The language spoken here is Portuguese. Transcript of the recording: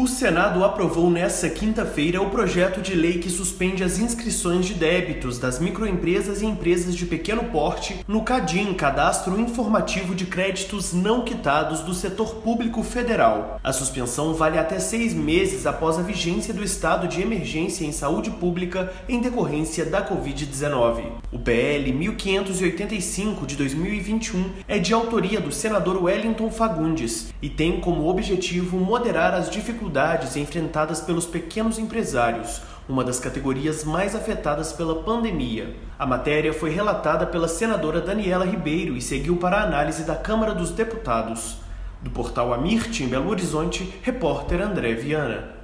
O Senado aprovou nesta quinta-feira o projeto de lei que suspende as inscrições de débitos das microempresas e empresas de pequeno porte no CADIM, Cadastro Informativo de Créditos Não Quitados do Setor Público Federal. A suspensão vale até seis meses após a vigência do estado de emergência em saúde pública em decorrência da Covid-19. O PL 1585 de 2021 é de autoria do senador Wellington Fagundes e tem como objetivo moderar as dificuldades dificuldades enfrentadas pelos pequenos empresários, uma das categorias mais afetadas pela pandemia. A matéria foi relatada pela senadora Daniela Ribeiro e seguiu para a análise da Câmara dos Deputados. Do portal Amirte, em Belo Horizonte, repórter André Viana.